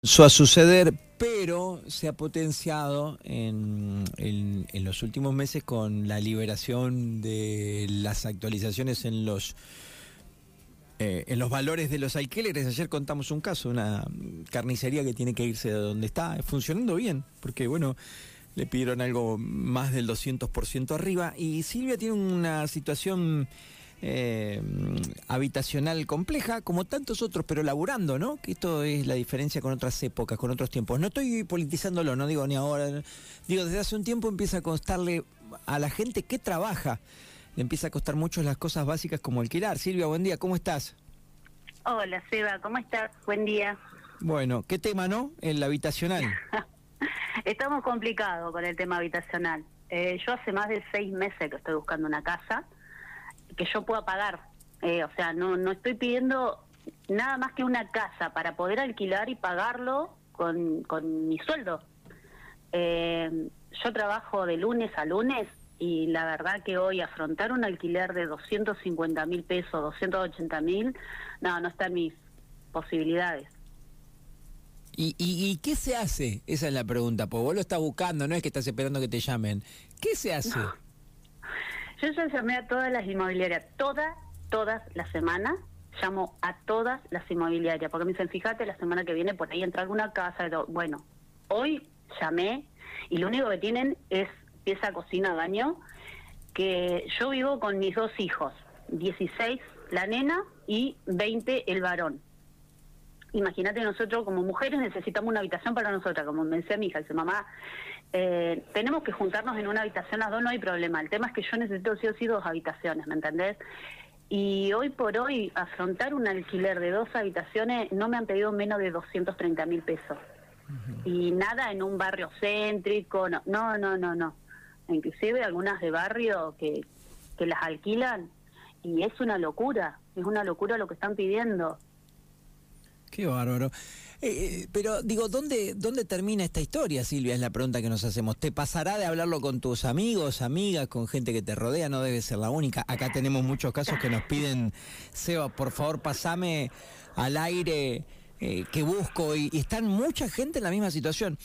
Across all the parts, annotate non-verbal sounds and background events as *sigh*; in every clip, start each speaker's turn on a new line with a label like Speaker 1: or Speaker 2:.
Speaker 1: A suceder, pero se ha potenciado en, en, en, los últimos meses con la liberación de las actualizaciones en los eh, en los valores de los alquileres. Ayer contamos un caso, una carnicería que tiene que irse de donde está, funcionando bien, porque bueno, le pidieron algo más del 200% arriba y Silvia tiene una situación eh, habitacional compleja, como tantos otros, pero laburando, ¿no? Que esto es la diferencia con otras épocas, con otros tiempos. No estoy politizándolo, no digo ni ahora. Digo, desde hace un tiempo empieza a costarle a la gente que trabaja, le empieza a costar mucho las cosas básicas como alquilar. Silvia, buen día, ¿cómo estás?
Speaker 2: Hola, Seba, ¿cómo estás? Buen día.
Speaker 1: Bueno, ¿qué tema, no? El habitacional. *laughs*
Speaker 2: Estamos complicados con el tema habitacional. Eh, yo hace más de seis meses que estoy buscando una casa que yo pueda pagar. Eh, o sea, no, no estoy pidiendo nada más que una casa para poder alquilar y pagarlo con, con mi sueldo. Eh, yo trabajo de lunes a lunes y la verdad que hoy afrontar un alquiler de 250 mil pesos, 280 mil, no, no está en mis posibilidades.
Speaker 1: ¿Y, y, y qué se hace? Esa es la pregunta, porque vos lo estás buscando, no es que estás esperando que te llamen. ¿Qué se hace?
Speaker 2: No. Yo ya llamé a todas las inmobiliarias, todas, todas las semanas, llamo a todas las inmobiliarias, porque me dicen, fíjate, la semana que viene por ahí entra alguna casa. Bueno, hoy llamé y lo único que tienen es pieza, cocina, baño, que yo vivo con mis dos hijos, 16 la nena y 20 el varón. Imagínate, nosotros como mujeres necesitamos una habitación para nosotras, como me decía mi hija, dice mamá, eh, tenemos que juntarnos en una habitación a dos, no hay problema. El tema es que yo necesito sí o sí dos habitaciones, ¿me entendés? Y hoy por hoy, afrontar un alquiler de dos habitaciones no me han pedido menos de 230 mil pesos. Uh -huh. Y nada en un barrio céntrico, no, no, no, no, no. Inclusive algunas de barrio que, que las alquilan y es una locura, es una locura lo que están pidiendo.
Speaker 1: Qué bárbaro. Eh, pero digo, ¿dónde, ¿dónde termina esta historia, Silvia? Es la pregunta que nos hacemos. ¿Te pasará de hablarlo con tus amigos, amigas, con gente que te rodea? No debe ser la única. Acá tenemos muchos casos que nos piden, Seba, por favor, pasame al aire eh, que busco. Y, y, están mucha gente en la misma situación.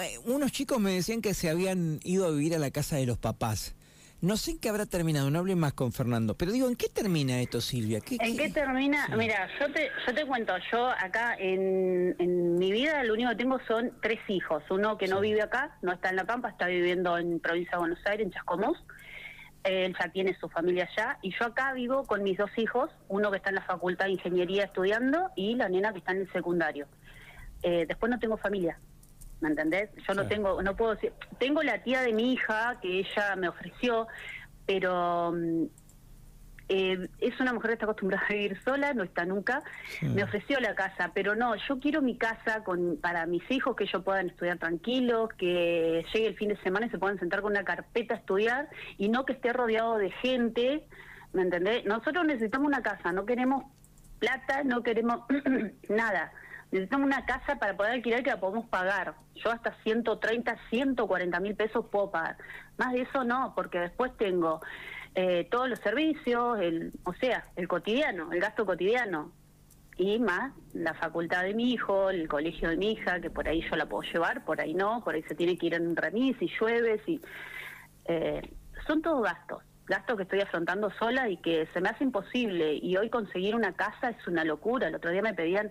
Speaker 1: Eh, unos chicos me decían que se habían ido a vivir a la casa de los papás. No sé en qué habrá terminado, no hablé más con Fernando, pero digo, ¿en qué termina esto, Silvia? ¿Qué,
Speaker 2: ¿En qué, qué termina? Sí. Mira, yo te, yo te cuento, yo acá en, en, mi vida lo único que tengo son tres hijos. Uno que no vive acá, no está en La Pampa, está viviendo en provincia de Buenos Aires, en Chascomús. Él ya tiene su familia allá. Y yo acá vivo con mis dos hijos, uno que está en la Facultad de Ingeniería estudiando y la nena que está en el secundario. Eh, después no tengo familia. ¿Me entendés? Yo no tengo, no puedo decir, tengo la tía de mi hija que ella me ofreció, pero eh, es una mujer que está acostumbrada a vivir sola, no está nunca, sí. me ofreció la casa, pero no, yo quiero mi casa con para mis hijos, que ellos puedan estudiar tranquilos, que llegue el fin de semana y se puedan sentar con una carpeta a estudiar y no que esté rodeado de gente, ¿me entendés? Nosotros necesitamos una casa, no queremos plata, no queremos *clears throat* nada necesitamos una casa para poder alquilar que la podemos pagar. Yo hasta 130, 140 mil pesos puedo pagar. Más de eso no, porque después tengo eh, todos los servicios, el, o sea, el cotidiano, el gasto cotidiano. Y más la facultad de mi hijo, el colegio de mi hija, que por ahí yo la puedo llevar, por ahí no, por ahí se tiene que ir en un remis, si llueve. Eh, son todos gastos gastos que estoy afrontando sola y que se me hace imposible. Y hoy conseguir una casa es una locura. El otro día me pedían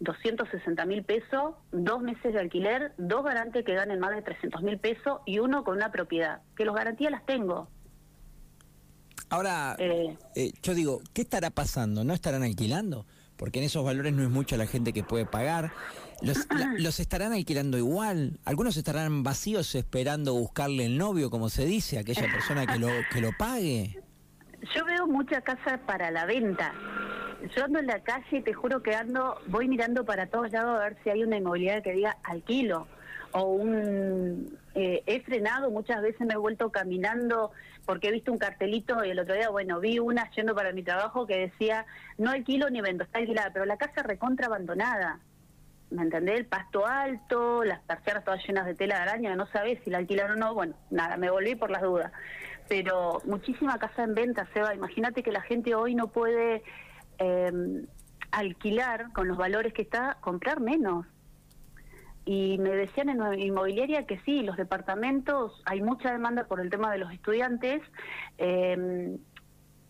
Speaker 2: 260 mil pesos, dos meses de alquiler, dos garantes que ganen más de 300 mil pesos y uno con una propiedad, que los garantías las tengo.
Speaker 1: Ahora, eh, eh, yo digo, ¿qué estará pasando? ¿No estarán alquilando? Porque en esos valores no es mucha la gente que puede pagar. Los, la, *clears throat* los estarán alquilando igual. Algunos estarán vacíos esperando buscarle el novio, como se dice, aquella persona que lo, que lo pague.
Speaker 2: Yo veo mucha casa para la venta yo ando en la calle y te juro que ando, voy mirando para todos lados a ver si hay una inmobiliaria que diga alquilo o un eh, he frenado muchas veces me he vuelto caminando porque he visto un cartelito y el otro día bueno vi una yendo para mi trabajo que decía no alquilo ni vendo está alquilada pero la casa recontra abandonada. ¿me entendés? el pasto alto las persianas todas llenas de tela de araña no sabes si la alquilaron o no. Bueno nada me volví por las dudas. Pero muchísima casa en venta Seba. Imagínate que la gente hoy no puede eh, alquilar con los valores que está, comprar menos. y me decían en inmobiliaria que sí, los departamentos, hay mucha demanda por el tema de los estudiantes. Eh,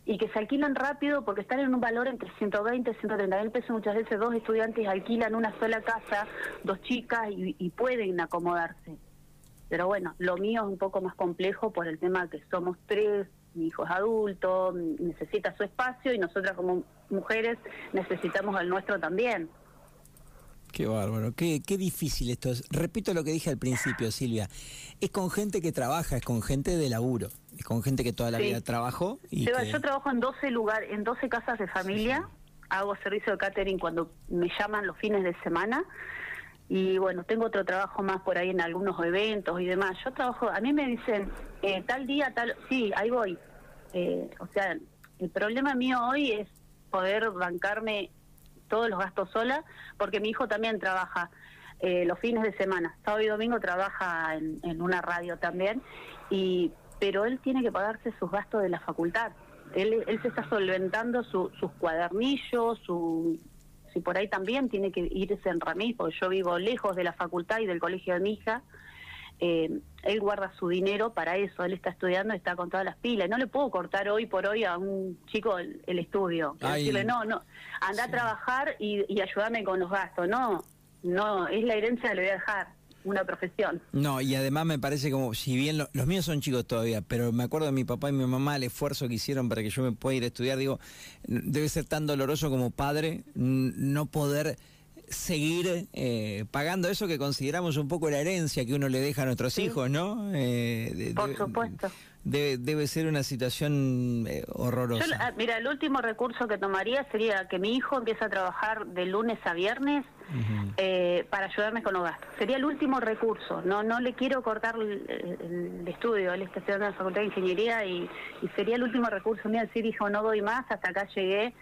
Speaker 2: y que se alquilan rápido porque están en un valor entre 120 y 130 mil pesos. Muchas veces dos estudiantes alquilan una sola casa, dos chicas y, pueden acomodarse. Pero bueno, lo mío es un poco más complejo por el tema que somos tres, mi hijo es adulto, necesita su espacio y nosotras como mujeres necesitamos el nuestro también.
Speaker 1: Qué bárbaro, qué, qué difícil esto es. Repito lo que dije al principio, Silvia. Es con gente que trabaja, es con gente de laburo, es con gente que toda la vida trabajó.
Speaker 2: Y Yo trabajo en 12 lugares, en 12 casas de familia, hago servicio de catering cuando me llaman los fines de semana. Y bueno, tengo otro trabajo más por ahí en algunos eventos y demás. Yo trabajo, a mí me dicen, eh, tal día, tal, sí, ahí voy. Eh, o sea, el problema mío hoy es poder bancarme todos los gastos sola, porque mi hijo también trabaja eh, los fines de semana. Sábado y domingo trabaja en, una radio también, y pero él tiene que pagarse sus gastos de la facultad. Él, él se está solventando sus cuadernillos, su, si por ahí también tiene que irse en remis, porque yo vivo lejos de la facultad y del colegio de mi hija, eh, él guarda su dinero para eso, él está estudiando, está con todas las pilas. No le puedo cortar hoy por hoy a un chico el, estudio. Decirle, no, no, anda a trabajar y, y ayúdame con los gastos. No, no, es la herencia, le voy a dejar una profesión.
Speaker 1: No, y además me parece como, si bien los míos son chicos todavía, pero me acuerdo de mi papá y mi mamá, el esfuerzo que hicieron para que yo me pueda ir a estudiar, digo, debe ser tan doloroso como padre no poder seguir eh, pagando eso que consideramos un poco la herencia que uno le deja a nuestros hijos, ¿no?
Speaker 2: Eh, Por supuesto.
Speaker 1: Debe, ser una situación eh, horrorosa.
Speaker 2: Ah, mira, el último recurso que tomaría sería que mi hijo empiece a trabajar de lunes a viernes para ayudarme con los gastos. Sería el último recurso. No no le quiero cortar el, estudio. Él está estudiando en la Facultad de Ingeniería y, y sería el último recurso mío decir, hijo, no doy más, hasta acá llegué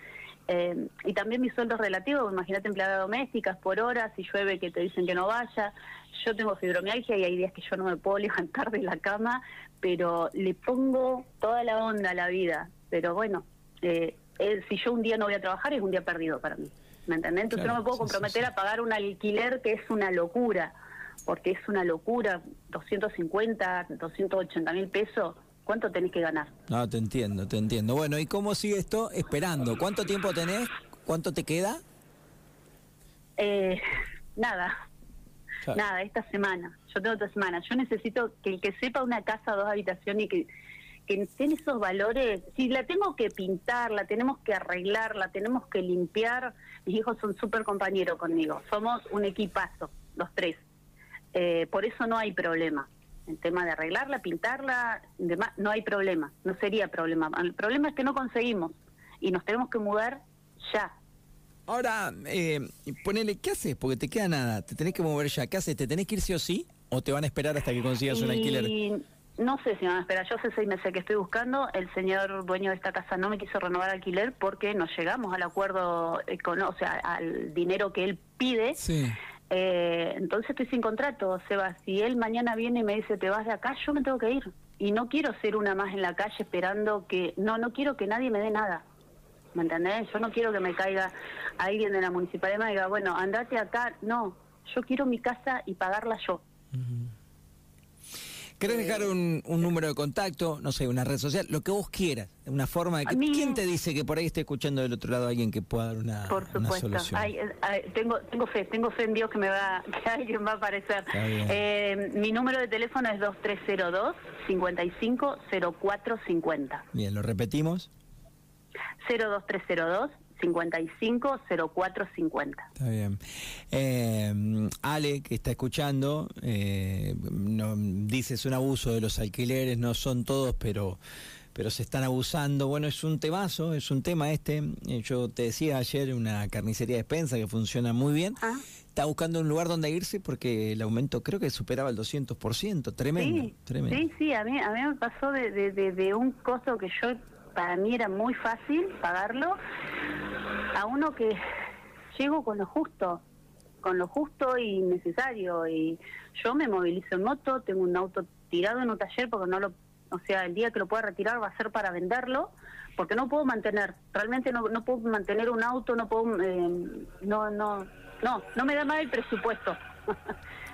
Speaker 2: eh, y también mi sueldo es relativo, imagínate empleada domésticas por horas, si llueve que te dicen que no vaya. Yo tengo fibromialgia y hay días que yo no me puedo *laughs* levantar de la cama, pero le pongo toda la onda a la vida. Pero bueno, eh, si yo un día no voy a trabajar es un día perdido para mí. ¿Me entendés? Entonces no me puedo comprometer a pagar un alquiler que es una locura, porque es una locura, 250, 280 mil pesos ¿Cuánto tenés que ganar?
Speaker 1: No, te entiendo, te entiendo. Bueno, ¿y cómo sigue esto? Esperando. ¿Cuánto tiempo tenés? ¿Cuánto te queda?
Speaker 2: Eh, nada. Nada, esta semana. Yo tengo otra semana. Yo necesito que el que sepa una casa, dos habitaciones y que, que estén esos valores. Si la tengo que pintar, la tenemos que arreglar, la tenemos que limpiar. Mis hijos son súper compañeros conmigo. Somos un equipazo, los tres. Eh, por eso no hay problema el tema de arreglarla, pintarla, demás, no hay problema, no sería problema. El problema es que no conseguimos y nos tenemos que mudar ya.
Speaker 1: Ahora, eh, ponele, ¿qué haces? Porque te queda nada, te tenés que mover ya. ¿Qué haces? ¿Te tenés que ir sí o sí? ¿O te van a esperar hasta que consigas un alquiler?
Speaker 2: No sé si van a esperar. Yo hace seis meses que estoy buscando. El señor dueño de esta casa no me quiso renovar alquiler porque no llegamos al acuerdo, o sea, al dinero que él pide. Sí. Eh, entonces estoy sin contrato, Seba. Si él mañana viene y me dice te vas de acá, yo me tengo que ir. Y no quiero ser una más en la calle esperando que... No, no quiero que nadie me dé nada. ¿Me entendés? Yo no quiero que me caiga alguien de la municipalidad y me diga, bueno, andate acá. No, yo quiero mi casa y pagarla yo.
Speaker 1: ¿Querés dejar un, número de contacto, no sé, una red social, lo que vos quieras, una forma de que... ¿Quién te dice que por ahí esté escuchando del otro lado alguien que pueda dar una,
Speaker 2: por supuesto.
Speaker 1: solución?
Speaker 2: tengo, tengo fe, tengo fe en Dios que me va, *laughs* que alguien va a aparecer. Eh, mi número de teléfono es 2302 550450.
Speaker 1: Bien, ¿lo repetimos?
Speaker 2: 02302 550450.
Speaker 1: Está bien. Eh, Ale, que está escuchando, eh, no, dice es un abuso de los alquileres, no son todos, pero pero se están abusando. Bueno, es un temazo, es un tema este. Eh, yo te decía ayer una carnicería de despensa que funciona muy bien. Ah. Está buscando un lugar donde irse porque el aumento creo que superaba el 200%. Tremendo,
Speaker 2: sí,
Speaker 1: tremendo.
Speaker 2: Sí, sí, a mí, a mí me pasó de, de, de un costo que yo para mí era muy fácil pagarlo a uno que llego con lo justo, con lo justo y necesario. Y yo me movilizo en moto, tengo un auto tirado en un taller porque no lo, o sea, el día que lo pueda retirar va a ser para venderlo, porque no puedo mantener, realmente no, puedo mantener un auto, no puedo, eh, no, no, no, no me da más el presupuesto.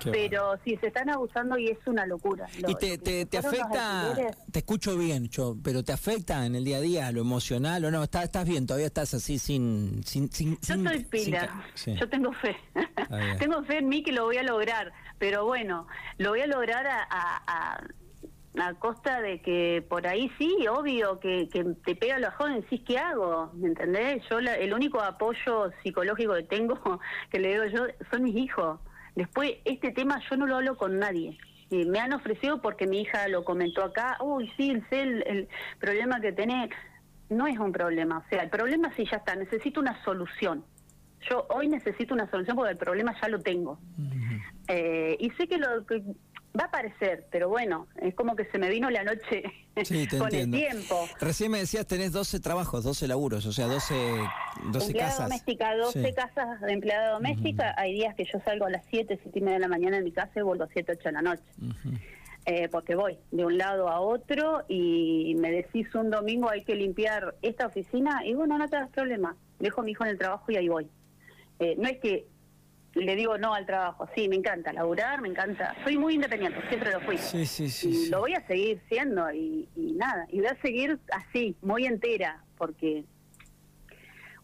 Speaker 2: Pero sí, se están abusando y es una locura.
Speaker 1: ¿Y te, te, afecta, te escucho bien, yo, pero te afecta en el día a día lo emocional o no? ¿Estás, estás bien? ¿Todavía estás así sin...? sin, sin
Speaker 2: yo estoy pila, yo tengo fe. *laughs* tengo fe en mí que lo voy a lograr, pero bueno, lo voy a lograr a a costa de que por ahí sí, obvio, que, que te pega los jóvenes, decís, ¿qué hago? ¿Me entendés? Yo el único apoyo psicológico que tengo, *laughs* que le digo yo, son mis hijos. Después, este tema yo no lo hablo con nadie. Y me han ofrecido porque mi hija lo comentó acá, uy, sí, sé el, el problema que tenés. No es un problema, o sea, el problema sí ya está, necesito una solución. Yo hoy necesito una solución porque el problema ya lo tengo. eh, y sé que lo que Va a aparecer, pero bueno, es como que se me vino la noche *laughs* con el tiempo.
Speaker 1: Recién me decías, tenés 12 trabajos, 12 laburos, o sea, 12, 12
Speaker 2: empleada
Speaker 1: casas.
Speaker 2: doméstica, 12 casas de empleada doméstica. Hay días que yo salgo a las 7, 7 y media de la mañana en mi casa y vuelvo a 7, 8 de la noche. eh, porque voy de un lado a otro y me decís un domingo hay que limpiar esta oficina y bueno, no te das problema. Dejo a mi hijo en el trabajo y ahí voy. Eh, no es que le digo no al trabajo. Sí, me encanta laburar, me encanta. Soy muy independiente, siempre lo fui.
Speaker 1: Sí, sí, sí.
Speaker 2: Y lo voy a seguir siendo y, nada. Y voy a seguir así, muy entera, porque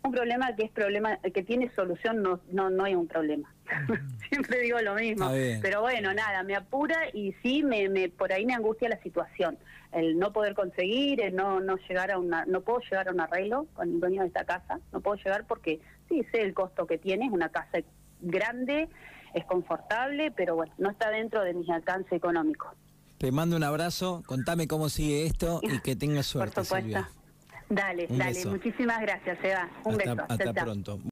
Speaker 2: un problema que es problema que tiene solución no no no hay un problema. *laughs* siempre digo lo mismo. Pero bueno, nada, me apura y sí me, me por ahí me angustia la situación. El no poder conseguir, el no no llegar a una no puedo llegar a un arreglo con el dueño de esta casa, no puedo llegar porque sí sé el costo que tiene, es una casa grande, es confortable, pero bueno, no está dentro de mis alcances económicos.
Speaker 1: Te mando un abrazo, contame cómo sigue esto y que tengas suerte.
Speaker 2: Por supuesto. Dale, dale, muchísimas gracias, Eva. Un beso.
Speaker 1: Hasta pronto.